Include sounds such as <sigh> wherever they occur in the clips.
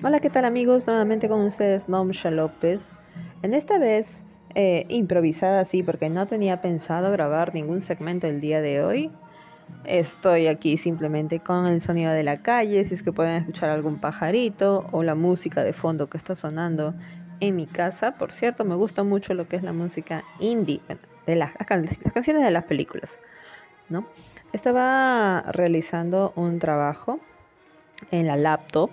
Hola, ¿qué tal amigos? Nuevamente con ustedes Nomsha López. En esta vez eh, improvisada así porque no tenía pensado grabar ningún segmento el día de hoy. Estoy aquí simplemente con el sonido de la calle, si es que pueden escuchar algún pajarito o la música de fondo que está sonando en mi casa. Por cierto, me gusta mucho lo que es la música indie, de las, las canciones de las películas. ¿no? Estaba realizando un trabajo en la laptop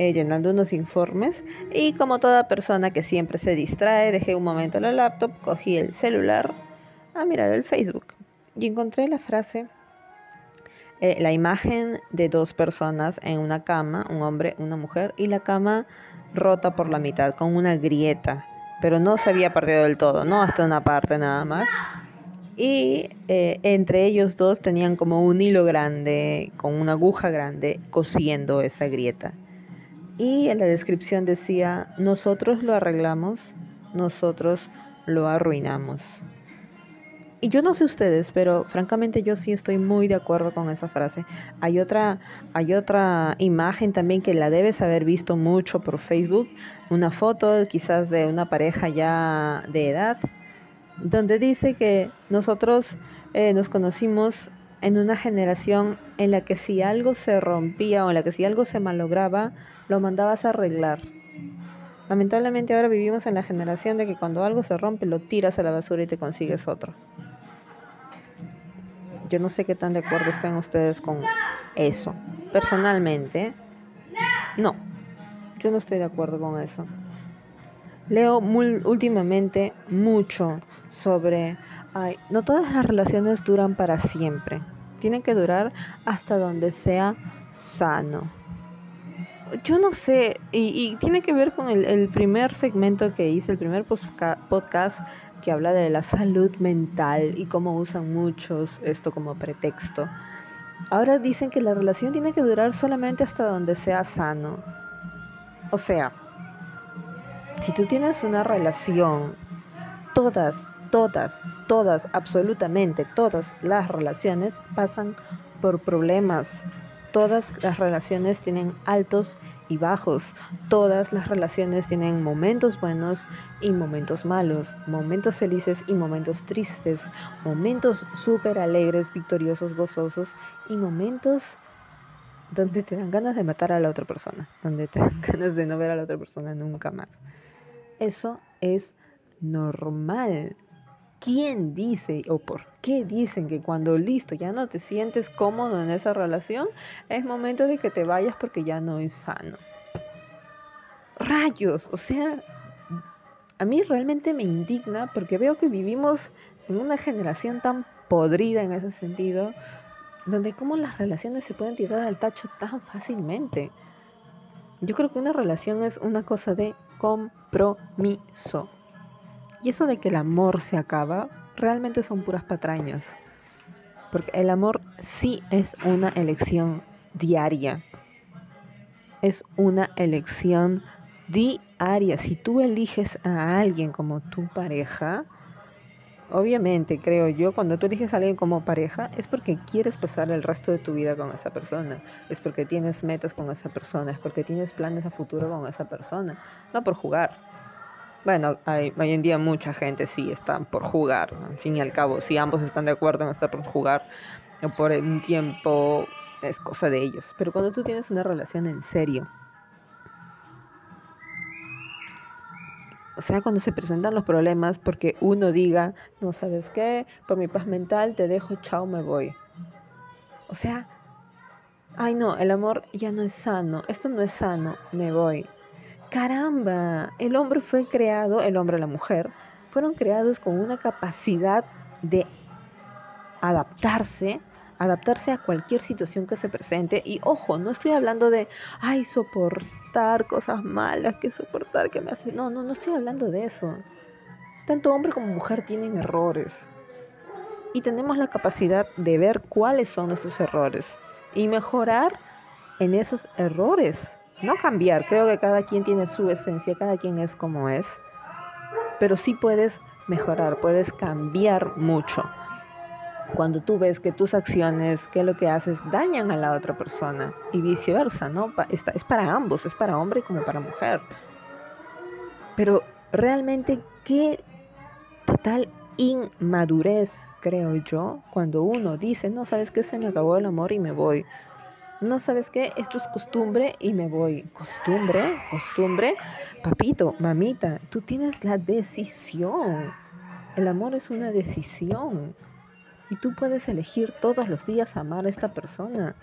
eh, llenando unos informes y como toda persona que siempre se distrae, dejé un momento la laptop, cogí el celular a mirar el Facebook y encontré la frase, eh, la imagen de dos personas en una cama, un hombre, una mujer, y la cama rota por la mitad, con una grieta, pero no se había partido del todo, no hasta una parte nada más. Y eh, entre ellos dos tenían como un hilo grande, con una aguja grande, cosiendo esa grieta y en la descripción decía, nosotros lo arreglamos, nosotros lo arruinamos. Y yo no sé ustedes, pero francamente yo sí estoy muy de acuerdo con esa frase. Hay otra, hay otra imagen también que la debes haber visto mucho por Facebook, una foto quizás de una pareja ya de edad, donde dice que nosotros eh, nos conocimos en una generación en la que si algo se rompía o en la que si algo se malograba, lo mandabas a arreglar. Lamentablemente ahora vivimos en la generación de que cuando algo se rompe lo tiras a la basura y te consigues otro. Yo no sé qué tan de acuerdo estén ustedes con eso. Personalmente, no. Yo no estoy de acuerdo con eso. Leo muy, últimamente mucho sobre Ay, no todas las relaciones duran para siempre. Tienen que durar hasta donde sea sano. Yo no sé, y, tiene que ver con el, el, primer segmento que hice, el primer podcast que habla de la salud mental y cómo usan muchos esto como pretexto. Ahora dicen que la relación tiene que durar solamente hasta donde sea sano. O sea, si tú tienes una relación, todas todas, todas, absolutamente todas las relaciones pasan por problemas. Todas las relaciones tienen altos y bajos. Todas las relaciones tienen momentos buenos y momentos malos, momentos felices y momentos tristes, momentos súper alegres, victoriosos, gozosos y momentos donde te dan ganas de matar a la otra persona, donde te dan <laughs> ganas de no ver a la otra persona nunca más. Eso es normal. ¿Quién dice o por qué dicen que cuando listo ya no te sientes cómodo en esa relación, es momento de que te vayas porque ya no es sano? Rayos, o sea, a mí realmente me indigna porque veo que vivimos en una generación tan podrida en ese sentido, donde cómo las relaciones se pueden tirar al tacho tan fácilmente. Yo creo que una relación es una cosa de compromiso. Y eso de que el amor se acaba, realmente son puras patrañas. Porque el amor sí es una elección diaria. Es una elección diaria. Si tú eliges a alguien como tu pareja, obviamente creo yo, cuando tú eliges a alguien como pareja, es porque quieres pasar el resto de tu vida con esa persona. Es porque tienes metas con esa persona. Es porque tienes planes a futuro con esa persona. No por jugar. Bueno, hay, hoy en día mucha gente sí está por jugar, al fin y al cabo, si ambos están de acuerdo en estar por jugar por un tiempo, es cosa de ellos. Pero cuando tú tienes una relación en serio, o sea, cuando se presentan los problemas porque uno diga, no sabes qué, por mi paz mental te dejo, chao, me voy. O sea, ay no, el amor ya no es sano, esto no es sano, me voy caramba, el hombre fue creado, el hombre y la mujer, fueron creados con una capacidad de adaptarse, adaptarse a cualquier situación que se presente. Y ojo, no estoy hablando de, ay, soportar cosas malas, que soportar que me hace. No, no, no estoy hablando de eso. Tanto hombre como mujer tienen errores. Y tenemos la capacidad de ver cuáles son nuestros errores y mejorar en esos errores no cambiar, creo que cada quien tiene su esencia, cada quien es como es, pero sí puedes mejorar, puedes cambiar mucho. cuando tú ves que tus acciones, que lo que haces, dañan a la otra persona y viceversa, ¿no? Es para ambos, es para hombre como para mujer. Pero realmente, qué total inmadurez, creo yo, cuando uno dice, no, sabes que se me acabó el amor y me voy. No sabes qué, esto es costumbre y me voy. Costumbre, costumbre. Papito, mamita, tú tienes la decisión. El amor es una decisión. Y tú puedes elegir todos los días amar a esta persona.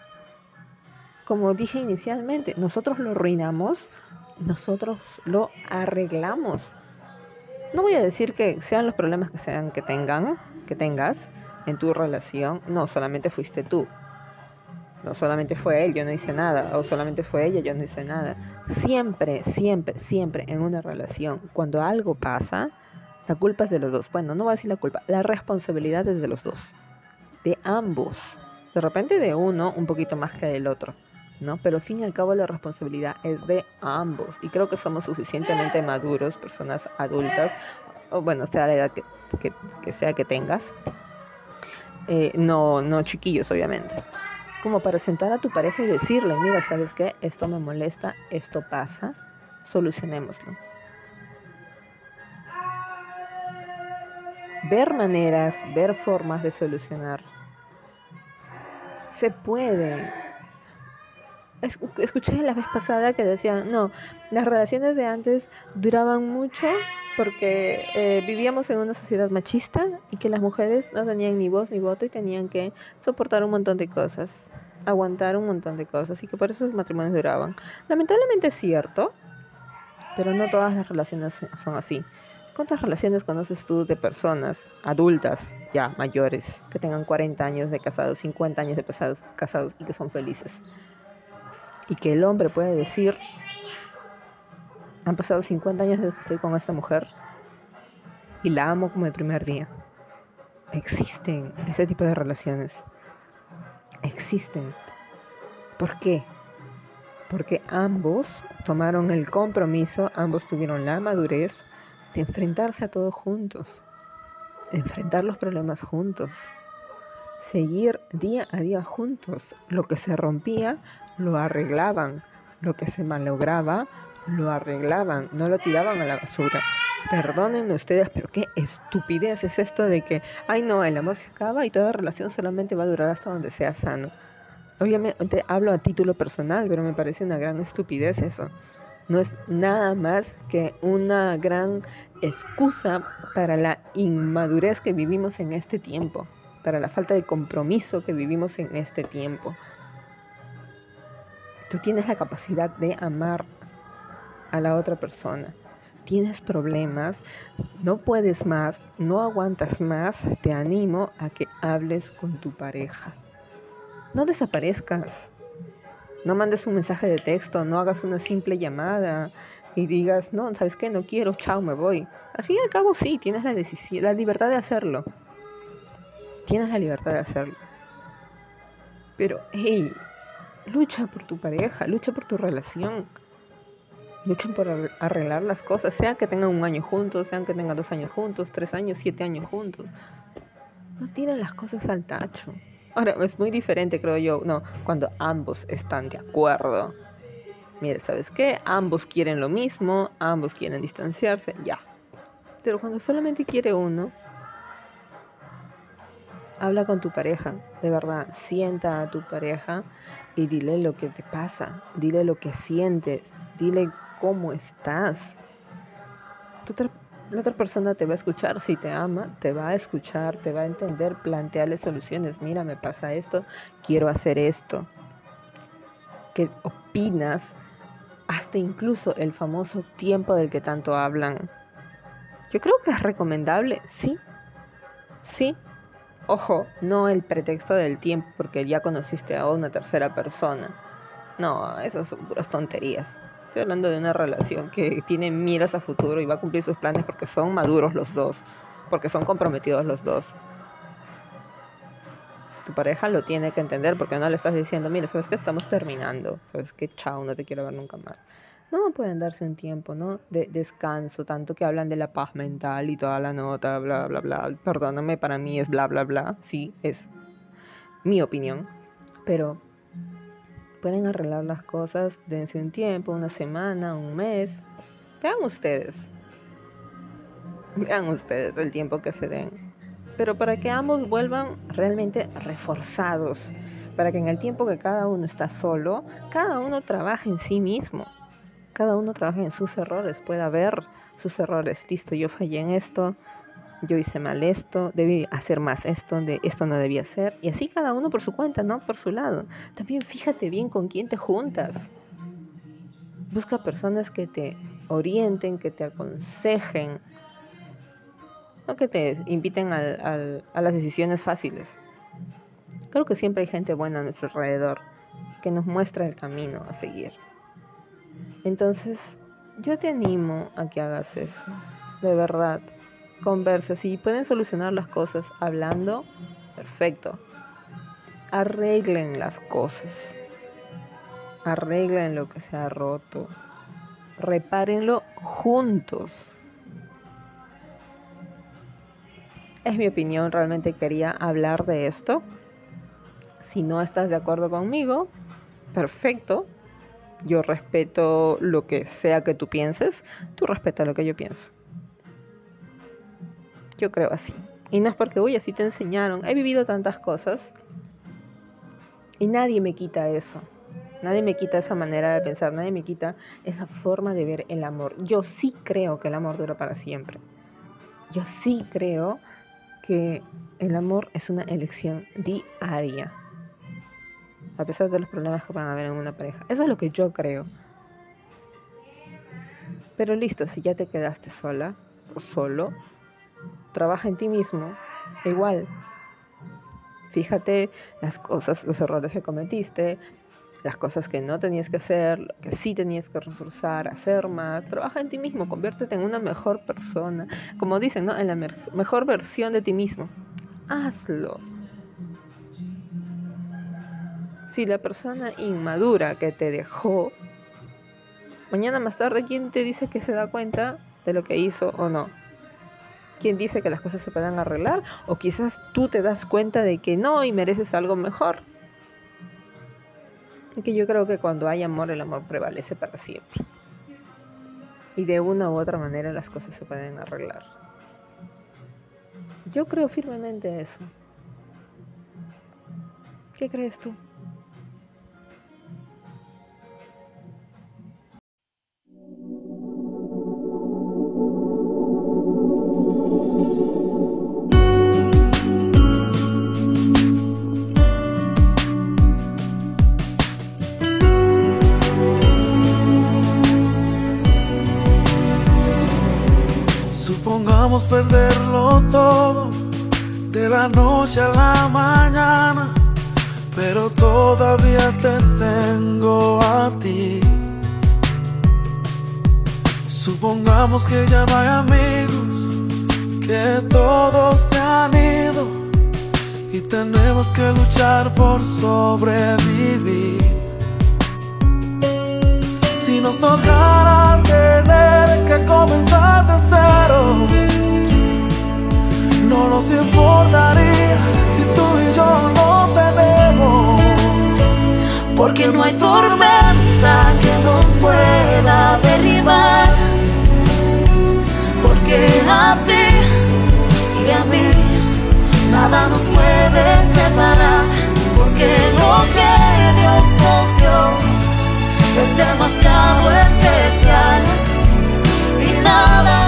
Como dije inicialmente, nosotros lo arruinamos, nosotros lo arreglamos. No voy a decir que sean los problemas que sean que tengan, que tengas en tu relación, no solamente fuiste tú. No solamente fue él, yo no hice nada, o solamente fue ella, yo no hice nada. Siempre, siempre, siempre en una relación, cuando algo pasa, la culpa es de los dos. Bueno, no voy a decir la culpa, la responsabilidad es de los dos. De ambos. De repente de uno un poquito más que del otro. ¿no? Pero al fin y al cabo la responsabilidad es de ambos. Y creo que somos suficientemente maduros, personas adultas, o bueno, sea la edad que, sea que tengas. Eh, no, no chiquillos, obviamente. Como para sentar a tu pareja y decirle, mira, ¿sabes qué? Esto me molesta, esto pasa, solucionémoslo. ver maneras, ver formas de solucionar. Se puede. Escuché la vez pasada que decían, no, las relaciones de antes duraban mucho porque eh, vivíamos en una sociedad machista y que las mujeres no tenían ni voz ni voto y tenían que soportar un montón de cosas, aguantar un montón de cosas y que por eso los matrimonios duraban. Lamentablemente es cierto, pero no todas las relaciones son así. ¿Cuántas relaciones conoces tú de personas adultas, ya mayores, que tengan 40 años de casados, 50 años de casados, casados y que son felices? Y que el hombre puede decir, han pasado 50 años desde que estoy con esta mujer y la amo como el primer día. Existen ese tipo de relaciones. Existen. ¿Por qué? Porque ambos tomaron el compromiso, ambos tuvieron la madurez enfrentarse a todos juntos, enfrentar los problemas juntos, seguir día a día juntos. Lo que se rompía, lo arreglaban, lo que se malograba, lo arreglaban, no lo tiraban a la basura. Perdónenme ustedes, pero qué estupidez es esto de que, ay no, el amor se acaba y toda relación solamente va a durar hasta donde sea sano. Obviamente hablo a título personal, pero me parece una gran estupidez eso no es nada más que una gran excusa para la inmadurez que vivimos en este tiempo, para la falta de compromiso que vivimos en este tiempo. Tú tienes la capacidad de amar a la otra persona. Tienes problemas, no puedes más, no aguantas más, te animo a que hables con tu pareja. No desaparezcas, no mandes un mensaje de texto, no hagas una simple llamada y digas, no, ¿sabes qué? No quiero, chao, me voy. Al fin y al cabo sí, tienes la, la libertad de hacerlo. Tienes la libertad de hacerlo. Pero, hey, lucha por tu pareja, lucha por tu relación. Lucha por arreglar las cosas, sea que tengan un año juntos, sean que tengan dos años juntos, tres años, siete años juntos. No tiren las cosas al tacho. Ahora, es muy diferente, creo yo, no, cuando ambos están de acuerdo. Mire, ¿sabes qué? Ambos quieren lo mismo, ambos quieren distanciarse, ya. Pero cuando solamente quiere uno, habla con tu pareja, de verdad, sienta a tu pareja y dile lo que te pasa, dile lo que sientes, dile cómo estás. Tú la otra persona te va a escuchar, si te ama, te va a escuchar, te va a entender, plantearle soluciones. Mira, me pasa esto, quiero hacer esto. ¿Qué opinas? Hasta incluso el famoso tiempo del que tanto hablan. Yo creo que es recomendable, sí. Sí. Ojo, no el pretexto del tiempo porque ya conociste a una tercera persona. No, esas son puras tonterías hablando de una relación que tiene miras a futuro y va a cumplir sus planes porque son maduros los dos, porque son comprometidos los dos. Tu pareja lo tiene que entender porque no le estás diciendo, mira, sabes que estamos terminando, sabes que chao, no te quiero ver nunca más. No pueden darse un tiempo, ¿no? De descanso, tanto que hablan de la paz mental y toda la nota, bla, bla, bla. Perdóname, para mí es bla, bla, bla. Sí, es mi opinión. Pero pueden arreglar las cosas, dense un tiempo, una semana, un mes. Vean ustedes. Vean ustedes el tiempo que se den. Pero para que ambos vuelvan realmente reforzados. Para que en el tiempo que cada uno está solo, cada uno trabaje en sí mismo cada uno trabaja en sus errores, pueda ver sus errores. Listo, yo fallé en esto, yo hice mal esto, debí hacer más esto, de esto no debía hacer. Y así cada uno por su cuenta, ¿no? Por su lado. También fíjate bien con quién te juntas. Busca personas que te orienten, que te aconsejen, no que te inviten a las decisiones fáciles. Creo que siempre hay gente buena a nuestro alrededor que nos muestra el camino a seguir. Entonces, yo te animo a que hagas eso, de verdad. Conversa, si pueden solucionar las cosas hablando, perfecto. Arreglen las cosas. Arreglen lo que se ha roto. Repárenlo juntos. Es mi opinión, realmente quería hablar de esto. Si no estás de acuerdo conmigo, perfecto, yo respeto lo que sea que tú pienses, tú respeta lo que yo pienso. Yo creo así. Y no es porque, uy, así te enseñaron. He vivido tantas cosas y nadie me quita eso. Nadie me quita esa manera de pensar, nadie me quita esa forma de ver el amor. Yo sí creo que el amor dura para siempre. Yo sí creo que el amor es una elección diaria a pesar de los problemas que van a haber en una pareja. Eso es lo que yo creo. Pero listo, si ya te quedaste sola o solo, trabaja en ti mismo. Igual, fíjate las cosas, los errores que cometiste, las cosas que no tenías que hacer, que sí tenías que reforzar, hacer más. Trabaja en ti mismo, conviértete en una mejor persona. Como dicen, ¿no? En la mejor versión de ti mismo. Hazlo si la persona inmadura que te dejó, mañana más tarde, ¿quién te dice que se da cuenta de lo que hizo o no? ¿Quién dice que las cosas se puedan arreglar? O quizás tú te das cuenta de que no y mereces algo mejor. Y que yo creo que cuando hay amor, el amor prevalece para siempre. Y de una u otra manera las cosas se pueden arreglar. Yo creo firmemente eso. ¿Qué crees tú? Supongamos perderlo todo de la noche a la mañana, pero todavía te tengo a ti. Supongamos que ya no hay amigos, que todos se han ido y tenemos que luchar por sobrevivir. Si nos tocara tener que comenzar porque no hay tormenta que nos pueda derribar. Porque a ti y a mí nada nos puede separar, porque lo que Dios nos dio es demasiado especial. Y nada